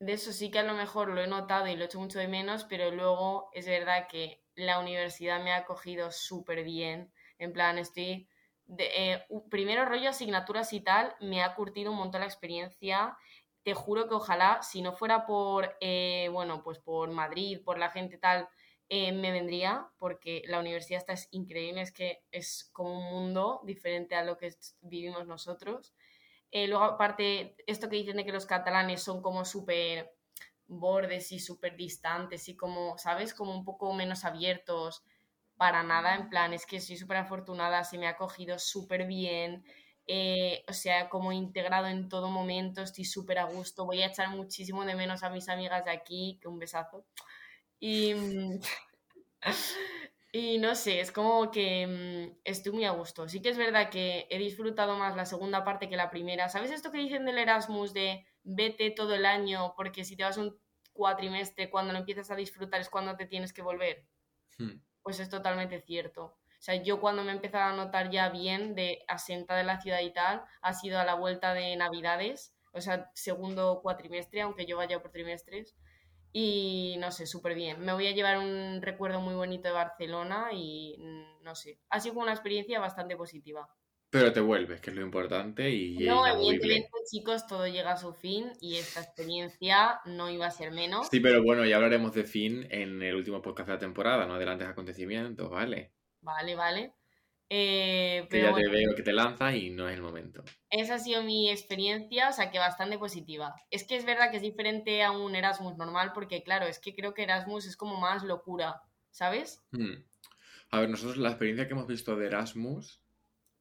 de eso sí que a lo mejor lo he notado y lo echo mucho de menos, pero luego es verdad que la universidad me ha acogido súper bien. En plan, estoy... de- eh, primero rollo asignaturas y tal, me ha curtido un montón la experiencia. Te juro que ojalá, si no fuera por, eh, bueno, pues por Madrid, por la gente tal, eh, me vendría, porque la universidad esta es increíble, es que es como un mundo diferente a lo que vivimos nosotros. Luego, aparte, esto que dicen de que los catalanes son como súper bordes y súper distantes y como, ¿sabes? Como un poco menos abiertos para nada, en plan, es que soy súper afortunada, se me ha cogido súper bien. eh, o sea, como integrado en todo momento, estoy súper a gusto, voy a echar muchísimo de menos a mis amigas de aquí, que un besazo. Y, [laughs] y no sé, es como que mm, estoy muy a gusto. Sí que es verdad que he disfrutado más la segunda parte que la primera. ¿Sabes esto que dicen del Erasmus de vete todo el año porque si te vas un cuatrimestre, cuando lo empiezas a disfrutar es cuando te tienes que volver? Hmm. Pues es totalmente cierto. O sea, yo cuando me he empezado a notar ya bien de asenta de la ciudad y tal, ha sido a la vuelta de Navidades, o sea, segundo cuatrimestre, aunque yo vaya por trimestres. Y no sé, súper bien. Me voy a llevar un recuerdo muy bonito de Barcelona y mm, no sé, ha sido una experiencia bastante positiva. Pero te vuelves, que es lo importante. Y no, evidentemente, chicos, todo llega a su fin y esta experiencia no iba a ser menos. Sí, pero bueno, ya hablaremos de fin en el último podcast de la temporada, no adelantes acontecimientos, ¿vale? Vale, vale. Eh, que ya te veo que te lanzas y no es el momento. Esa ha sido mi experiencia, o sea que bastante positiva. Es que es verdad que es diferente a un Erasmus normal, porque claro, es que creo que Erasmus es como más locura, ¿sabes? Hmm. A ver, nosotros la experiencia que hemos visto de Erasmus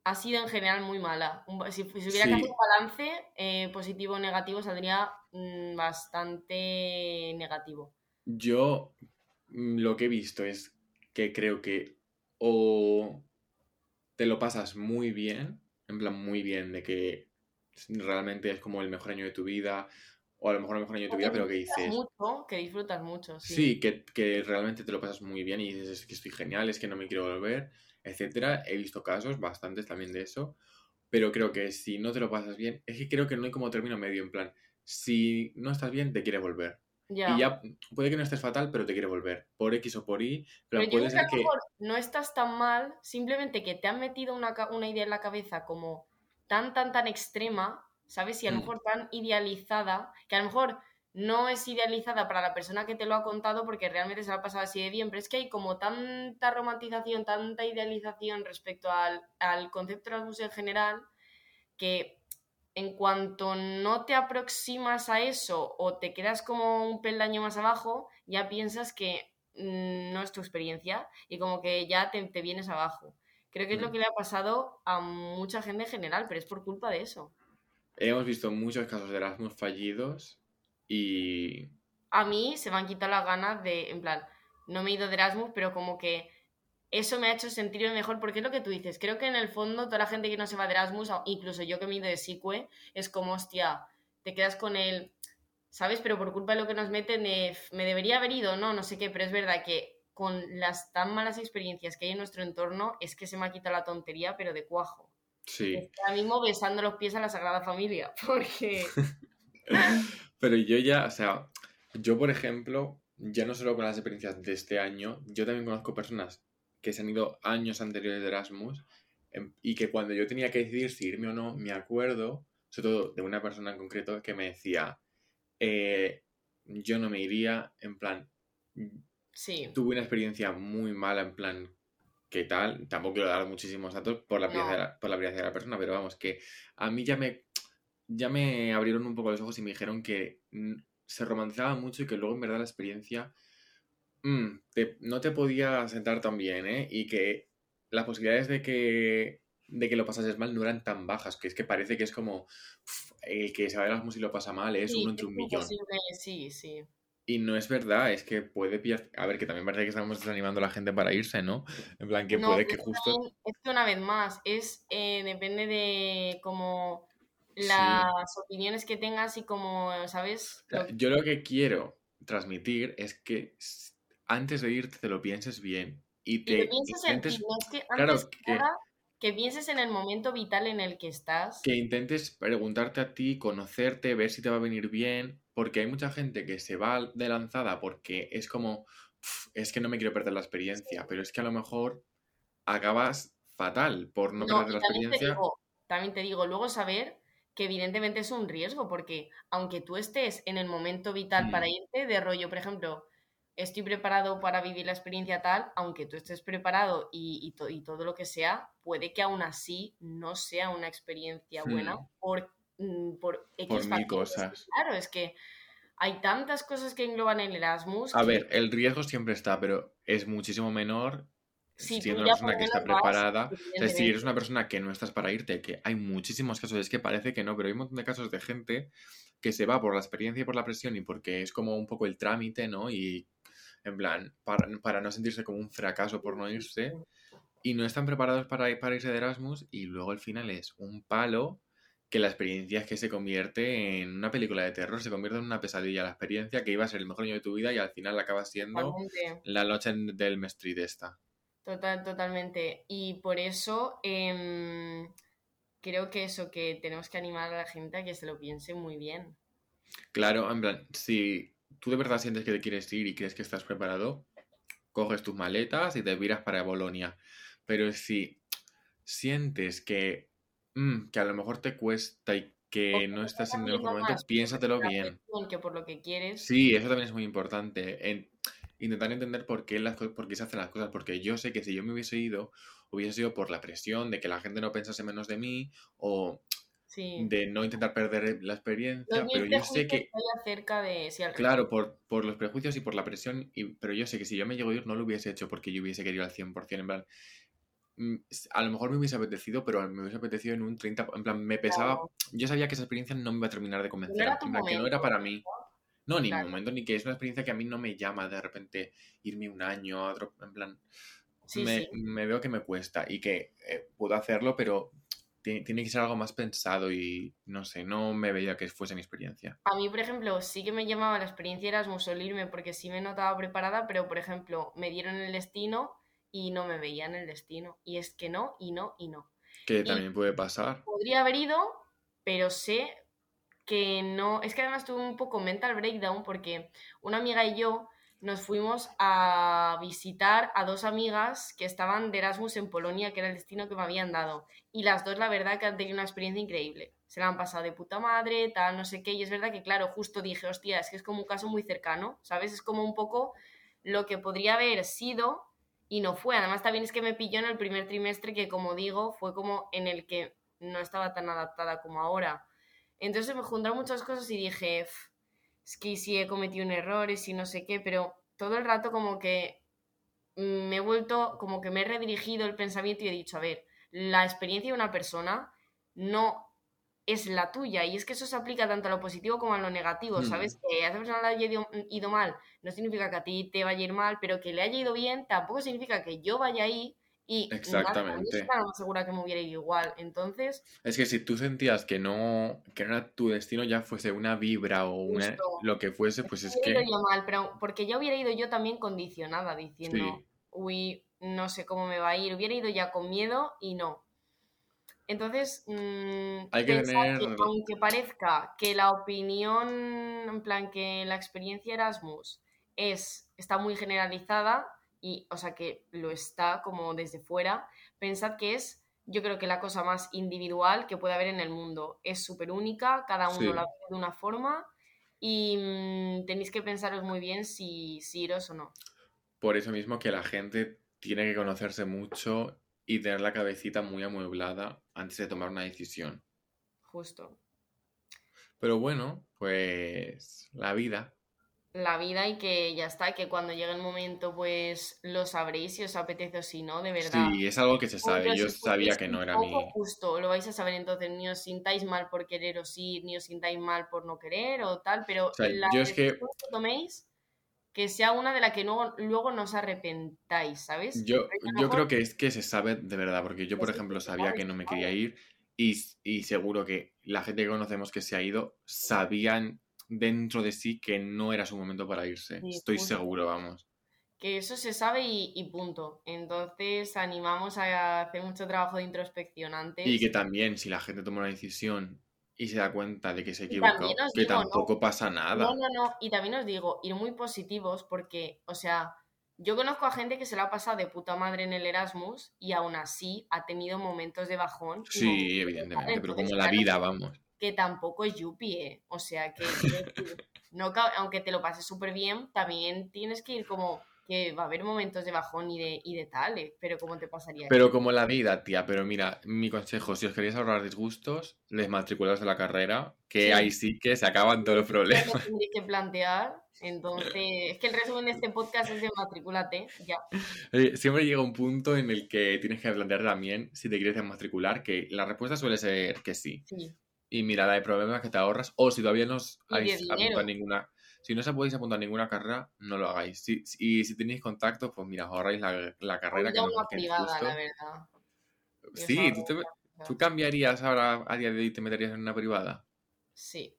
ha sido en general muy mala. Si, hubiera que hacer un balance eh, positivo o negativo, saldría mm, bastante negativo. Yo mm, lo que he visto es que creo que o te lo pasas muy bien, en plan muy bien, de que realmente es como el mejor año de tu vida, o a lo mejor el mejor año de tu vida, pero que dices... Mucho, que disfrutas mucho, sí. Sí, que, que, realmente te lo pasas muy bien y dices, es que estoy genial, es que no me quiero volver, etcétera. He visto casos, bastantes también de eso, pero creo que si no te lo pasas bien, es que creo que no hay como término medio, en plan, si no estás bien, te quiere volver. Y ya puede que no estés fatal, pero te quiere volver. Por X o por Y. Pero, puede ser que. No estás tan mal, simplemente que te han metido una, idea en la cabeza como tan, tan, tan extrema, ¿sabes? Y a lo mm. mejor tan idealizada, que a lo mejor no es idealizada para la persona que te lo ha contado porque realmente se lo ha pasado así de bien, pero es que hay como tanta romantización, tanta idealización respecto al, al concepto de la en general que en cuanto no te aproximas a eso o te quedas como un peldaño más abajo, ya piensas que mm, no es tu experiencia y como que ya te, vienes abajo. Creo que es lo mm. que le ha pasado a mucha gente en general, pero es por culpa de eso. Hemos visto muchos casos de Erasmus fallidos y... A mí se me han quitado las ganas de, en plan, no me he ido de Erasmus, pero como que eso me ha hecho sentirme mejor, porque es lo que tú dices. Creo que en el fondo, toda la gente que no se va de Erasmus, incluso yo que me he ido de SICUE, es como, hostia, te quedas con él, ¿sabes? Pero por culpa de lo que nos meten, me debería haber ido, no, no sé qué, pero es verdad que con las tan malas experiencias que hay en nuestro entorno, es que se me ha quitado la tontería, pero de cuajo. Sí. Ahora mismo besando los pies a la Sagrada Familia, [laughs] porque. [laughs] pero yo ya, o sea, yo por ejemplo, ya no solo con las experiencias de este año, yo también conozco personas que se han ido años anteriores de Erasmus em, y que cuando yo tenía que decidir si irme o no, me acuerdo, sobre todo de una persona en concreto que me decía, eh, yo no me iría, en plan, sí. tuve una experiencia muy mala, en plan, ¿qué tal? Tampoco quiero dar muchísimos datos por la, por la privacidad de la persona, pero vamos, que a mí ya me, ya me abrieron un poco los ojos y me dijeron que se romantizaba mucho y que luego en verdad la experiencia Mm, no te podía sentar tan bien, ¿eh? Y que las posibilidades de que, de que lo pasases mal no eran tan bajas, que es que parece que es como el que se va a Erasmus y lo pasa mal es uno entre un millón. Sí, sí. Y no es verdad, es que puede pillar. A ver, que también parece que estamos desanimando a la gente para irse, ¿no? En plan, que puede que justo. Es que una vez más, es eh, depende de como las opiniones que tengas y como, ¿sabes? Yo lo que quiero transmitir es que antes de irte te lo pienses bien y te, pienses intentes, en claro, que, que pienses en el momento vital en el que estás. Que intentes preguntarte a ti, conocerte, ver si te va a venir bien, porque hay mucha gente que se va de lanzada porque es como, es que no me quiero perder la experiencia, pero es que a lo mejor acabas fatal por no, perder la experiencia. también te digo, luego saber que evidentemente es un riesgo, porque aunque tú estés en el momento vital para mm. irte, de rollo, por ejemplo, estoy preparado para vivir la experiencia tal, aunque tú estés preparado y, y, todo lo que sea, puede que aún así no sea una experiencia buena hmm. por, mm, por X por mil cosas. Claro, es que hay tantas cosas que engloban el Erasmus. A ver, el riesgo siempre está, pero es muchísimo menor Sí, siendo una persona que está menos vas, preparada, o sea, si eres una persona que no estás para irte, que hay muchísimos casos, es que parece que no, pero hay un montón de casos de gente que se va por la experiencia y por la presión y porque es como un poco el trámite, ¿no? Y en plan, para, para no sentirse como un fracaso por no irse, y no están preparados para, ir- para irse de Erasmus y luego al final es un palo que la experiencia es que se convierte en una película de terror, se convierte en una pesadilla, la experiencia que iba a ser el mejor año de tu vida y al final acaba siendo Totalmente. la noche del Street esta. Total, totalmente. Y por eso em, creo que eso, que tenemos que animar a la gente a que se lo piense muy bien. Claro, en plan, si tú de verdad sientes que te quieres ir y crees que estás preparado, coges tus maletas y te viras para Bolonia. Pero si sientes que, mm, que a lo mejor te cuesta y que no estás en el mejor momento, piénsatelo bien. que por lo que quieres. Sí, eso también es muy importante. En intentar entender por qué, las, por qué se hacen las cosas. Porque yo sé que si yo me hubiese ido, hubiese sido por la presión de que la gente no pensase menos de mí o Sí. de no intentar perder la experiencia. Los Pero yo sé que acerca de... Claro, por, por los prejuicios y por la presión, y, pero yo sé que si yo me llego a ir no lo hubiese hecho porque yo hubiese querido al 100%, en plan, mm, a lo mejor me hubiese apetecido, pero me hubiese apetecido en un 30%, en plan, me pesaba, Claro. yo sabía que esa experiencia no me iba a terminar de convencer, en plan, que no era para mí. No, ni mi Claro. momento, ni que es una experiencia que a mí no me llama de repente irme un año a otro, en plan, Sí, me, sí. me veo que me cuesta y que eh, puedo hacerlo, pero tiene, tiene que ser algo más pensado y no sé, no me veía que fuese mi experiencia. A mí, por ejemplo, sí que me llamaba la experiencia Erasmus el irme porque sí me notaba preparada, pero, por ejemplo, me dieron el destino y no me veía en el destino. Y es que no, y no, y no. Que también puede pasar. Podría haber ido, pero sé que no. Es que además tuve un poco mental breakdown porque una amiga y yo nos fuimos a visitar a dos amigas que estaban de Erasmus en Polonia, que era el destino que me habían dado. Y las dos, la verdad, que han tenido una experiencia increíble. Se la han pasado de puta madre, tal, no sé qué. Y es verdad que, claro, justo dije, hostia, es que es como un caso muy cercano, ¿sabes? Es como un poco lo que podría haber sido y no fue. Además, también es que me pilló en el primer trimestre que, como digo, fue como en el que no estaba tan adaptada como ahora. Entonces me juntaron muchas cosas y dije, "F, es que sí he cometido un error y sí no sé qué, pero todo el rato como que me he vuelto, como que me he redirigido el pensamiento y he dicho, a ver, la experiencia de una persona no es la tuya y es que eso se aplica tanto a lo positivo como a lo negativo, Hmm. ¿sabes? Que a esa persona le haya ido, ido mal no significa que a ti te vaya a ir mal, pero que le haya ido bien tampoco significa que yo vaya ahí y Exactamente. más segura que me hubiera ido igual. Entonces, Es que si tú sentías que no, que no era tu destino, ya fuese una vibra o una, lo que fuese, pues es que ido mal, pero porque ya hubiera ido yo también condicionada, diciendo, sí, uy, no sé cómo me va a ir. Hubiera ido ya con miedo y no. Entonces, mm, hay que tener, que aunque parezca que la opinión, en plan que la experiencia Erasmus es, está muy generalizada, y, o sea, que lo está como desde fuera, pensad que es, yo creo que la cosa más individual que puede haber en el mundo. Es súper única, cada uno sí, la vive de una forma y mm, tenéis que pensaros muy bien si, si iros o no. por eso mismo que la gente tiene que conocerse mucho y tener la cabecita muy amueblada antes de tomar una decisión. Justo. Pero bueno, pues la vida. La vida y que ya está, que cuando llegue el momento pues lo sabréis si os apetece o si no, de verdad. Sí, es algo que se sabe. Yo sabía que no era mi... justo, lo vais a saber entonces, ni os sintáis mal por quereros ir, ni os sintáis mal por no querer o tal, pero O sea, la yo es que toméis, que sea una de la que luego, luego no os arrepentáis, ¿sabes? Yo, yo mejor creo que es que se sabe de verdad, porque yo, por sí, que ejemplo, sabía que no me quería ir y, y seguro que la gente que conocemos que se ha ido sabían dentro de sí que no era su momento para irse. Sí, Estoy justo. seguro, vamos. Que eso se sabe y, y punto. Entonces animamos a hacer mucho trabajo de introspección antes. Y que también, si la gente toma una decisión y se da cuenta de que se os que digo, no, tampoco pasa No, nada. no, no. Y también os digo, ir muy positivos porque, o sea, yo conozco a gente que se la ha pasado de puta madre en el Erasmus y aún así ha tenido momentos de bajón. Sí, de evidentemente, pero Entonces, como la vida, vamos. Que tampoco es yuppie, ¿eh? O sea, que [laughs] no, aunque te lo pases súper bien, también tienes que ir como que va a haber momentos de bajón y de, y de tal, eh, pero ¿cómo te pasaría? Pero como la vida, tía, pero mira, mi consejo, si os queréis ahorrar disgustos, les matriculaos de la carrera, que Sí. ahí sí que se acaban todos los problemas. lo tendréis que plantear. [laughs] Entonces, es que el resumen de este podcast es de matricúlate, ya. Eh, Siempre llega un punto en el que tienes que plantear también si te quieres matricular, que la respuesta suele ser que sí. Sí. Y mira, la de problemas que te ahorras, o si todavía no os habéis apuntado ninguna, si no os podéis apuntar ninguna carrera, no lo hagáis. Si, si- y si tenéis contactos, pues mira, os ahorráis la, la carrera que no una privada, la verdad. Sí, ¿tú, te- de casa. ¿tú cambiarías ahora a día de hoy y te meterías en una privada? Sí.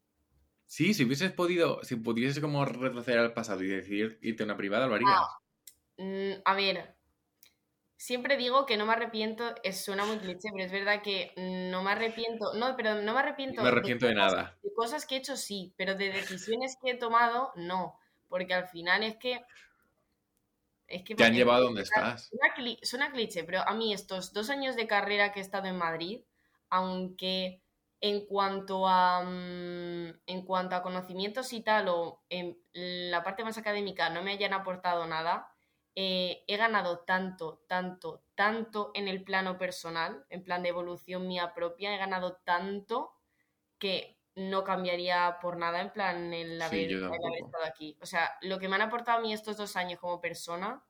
Sí, si hubieses podido, si pudieses como retroceder al pasado y decidir irte a una privada, lo harías. Ah, Mm, a ver, siempre digo que no me arrepiento, es, suena muy cliché, pero es verdad que no me arrepiento, no, pero no me arrepiento. No me arrepiento de cosas- nada. De cosas que he hecho sí, pero de decisiones que he tomado no, porque al final es que... Es que Te han llevado a donde estás. Suena, cli- suena cliché, pero a mí estos dos años de carrera que he estado en Madrid, aunque en cuanto a mm, en cuanto a conocimientos y tal, o en la parte más académica no me hayan aportado nada, eh, he ganado tanto, tanto, tanto en el plano personal, en plan de evolución mía propia, he ganado tanto que no cambiaría por nada en plan el haber, el haber estado aquí. O sea, lo que me han aportado a mí estos dos años como persona,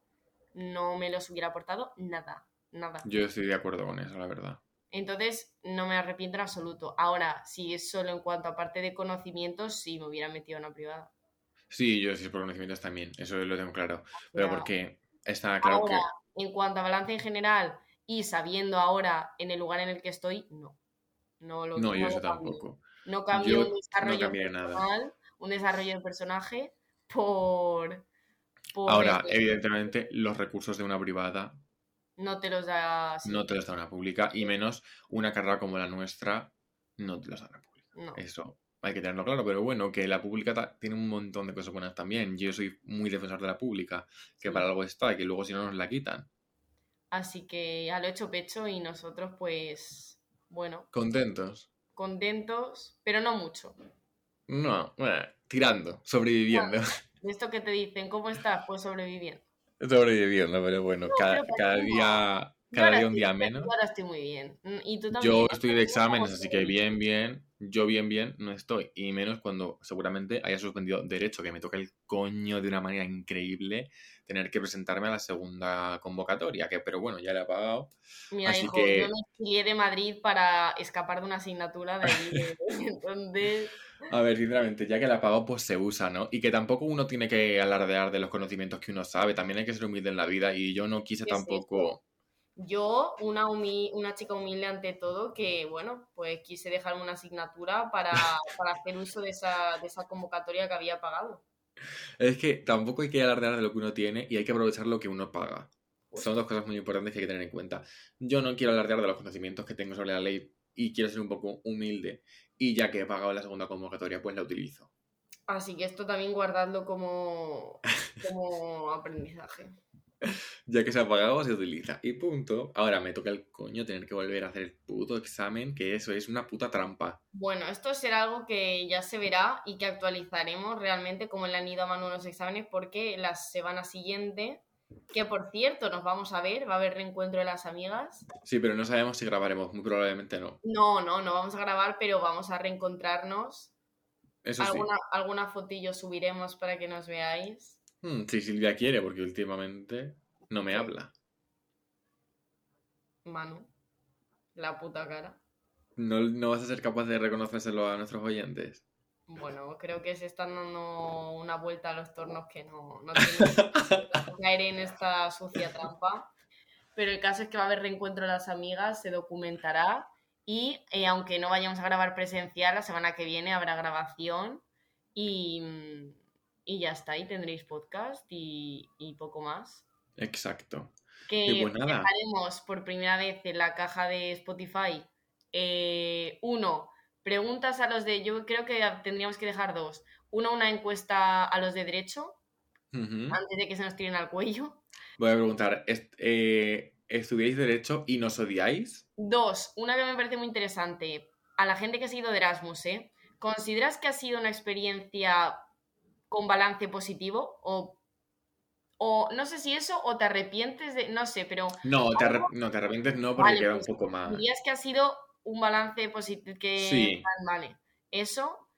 no me los hubiera aportado nada, nada. Yo estoy de acuerdo con eso, la verdad. Entonces, no me arrepiento en absoluto. Ahora, si es solo en cuanto a parte de conocimientos, sí me hubiera metido en una privada. Sí, yo sí por conocimientos también, eso lo tengo claro. Pero porque está claro que... Ahora, en cuanto a balance en general y sabiendo ahora en el lugar en el que estoy, no. No lo No, yo eso cambio. tampoco. No cambio Yo un no desarrollo nada. personal, un desarrollo de personaje por, por Ahora, evidentemente, los recursos de una privada no te los da no te los da una pública, y menos una carrera como la nuestra no te los da una pública. No. Eso hay que tenerlo claro, pero bueno, que la pública tiene un montón de cosas buenas también. Yo soy muy defensor de la pública, que para algo está, y que luego si no nos la quitan. Así que a lo hecho pecho y nosotros pues, bueno, Contentos. contentos, pero no mucho. No, bueno, tirando, sobreviviendo. De esto que te dicen, ¿cómo estás? Pues sobreviviendo. sobreviviendo, pero bueno, No, cada, día, cada día un estoy- día yo menos. ahora estoy muy bien. Mm, Y tú también. Yo estoy de ¿Cómo exámenes, así que bien, bien. Yo bien, bien no estoy. Y menos cuando seguramente haya suspendido Derecho, que me toca el coño de una manera increíble tener que presentarme a la segunda convocatoria, que pero bueno, ya la he pagado. Mira, Así hijo, que- yo me exilié de Madrid para escapar de una asignatura de de- Entonces, [laughs] A ver, sinceramente, ya que la he pagado, pues se usa, ¿no? Y que tampoco uno tiene que alardear de los conocimientos que uno sabe, también hay que ser humilde en la vida y yo no quise ¿Qué es tampoco... yo, una, humi- una chica humilde ante todo, que bueno, pues quise dejarme una asignatura para, [laughs] para hacer uso de esa, de esa convocatoria que había pagado. Es que tampoco hay que alardear de lo que uno tiene y hay que aprovechar lo que uno paga. Pues Son dos cosas muy importantes que hay que tener en cuenta. Yo no quiero alardear de los conocimientos que tengo sobre la ley y quiero ser un poco humilde. Y ya que he pagado la segunda convocatoria, pues la utilizo. Así que esto también guardadlo como, como aprendizaje. Ya que se ha pagado, se utiliza. Y punto. Ahora me toca el coño tener que volver a hacer el puto examen, que eso es una puta trampa. Bueno, esto será algo que ya se verá y que actualizaremos realmente cómo le han ido a Manu los exámenes porque la semana siguiente, que por cierto nos vamos a ver, va a haber reencuentro de las amigas. Sí, pero no sabemos si grabaremos, muy probablemente no. No, no, no vamos a grabar, pero vamos a reencontrarnos. Eso sí. Alguna, alguna fotillo subiremos para que nos veáis. Hmm, si Silvia quiere, porque últimamente no me habla. Manu, la puta cara. No, no vas a ser capaz de reconocérselo a nuestros oyentes. Bueno, creo que se están dando una vuelta a los tornos que no, no caer [laughs] en esta sucia trampa. Pero el caso es que va a haber reencuentro de las amigas, se documentará y eh, aunque no vayamos a grabar presencial, la semana que viene habrá grabación y, y ya está, y tendréis podcast y, y poco más. Exacto. Que pues dejaremos por primera vez en la caja de Spotify eh, uno, preguntas a los de, yo creo que tendríamos que dejar dos. Uno, una encuesta a los de derecho, antes de que se nos tiren al cuello. Voy a preguntar, est- eh, ¿estudiáis Derecho y nos odiáis? Dos, una que me parece muy interesante, a la gente que ha sido de Erasmus, ¿eh? ¿Consideras que ha sido una experiencia con balance positivo o, O no sé si eso o te arrepientes de. No sé, pero. No, te, arre- no, te arrepientes no porque Vale, queda pues, un poco más. Dirías que ha sido un balance positivo. Que Sí. Vale. Eso.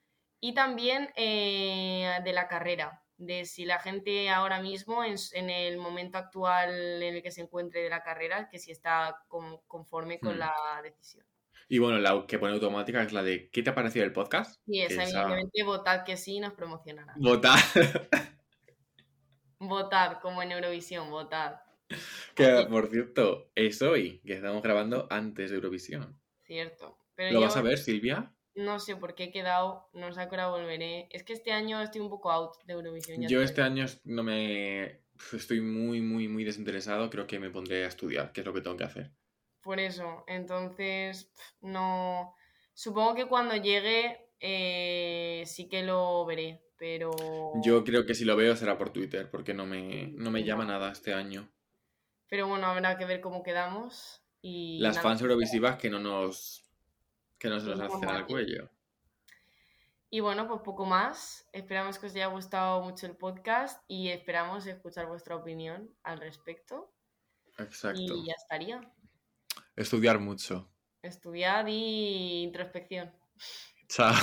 Y también eh, de la carrera. De si la gente ahora mismo, en, en el momento actual en el que se encuentre de la carrera, que si está con- conforme con Hmm. la decisión. Y bueno, la que pone automática es la de ¿qué te ha parecido el podcast? Y Que esa, evidentemente, votad que sí nos promocionará. Votar. [laughs] Votad, como en Eurovisión, votad. que por cierto, es hoy, que estamos grabando antes de Eurovisión. Cierto. Pero ¿Lo yo vas a ver, Silvia? no sé por qué he quedado, no sé a qué hora volveré. Es que este año estoy un poco out de Eurovisión. ya Yo te este año no me... Estoy muy, muy, muy desinteresado. Creo que me pondré a estudiar, que es lo que tengo que hacer. Por eso, entonces, no. Supongo que cuando llegue eh, sí que lo veré, pero. Yo creo que si lo veo será por Twitter, porque no me, no me llama nada este año. Pero bueno, habrá que ver cómo quedamos. Y Las nada. fans eurovisivas que no nos... que no se nos No hacen al cuello. Y bueno, pues poco más. Esperamos que os haya gustado mucho el podcast y esperamos escuchar vuestra opinión al respecto. Exacto. Y ya estaría. Estudiar mucho. Estudiad y introspección. Chao.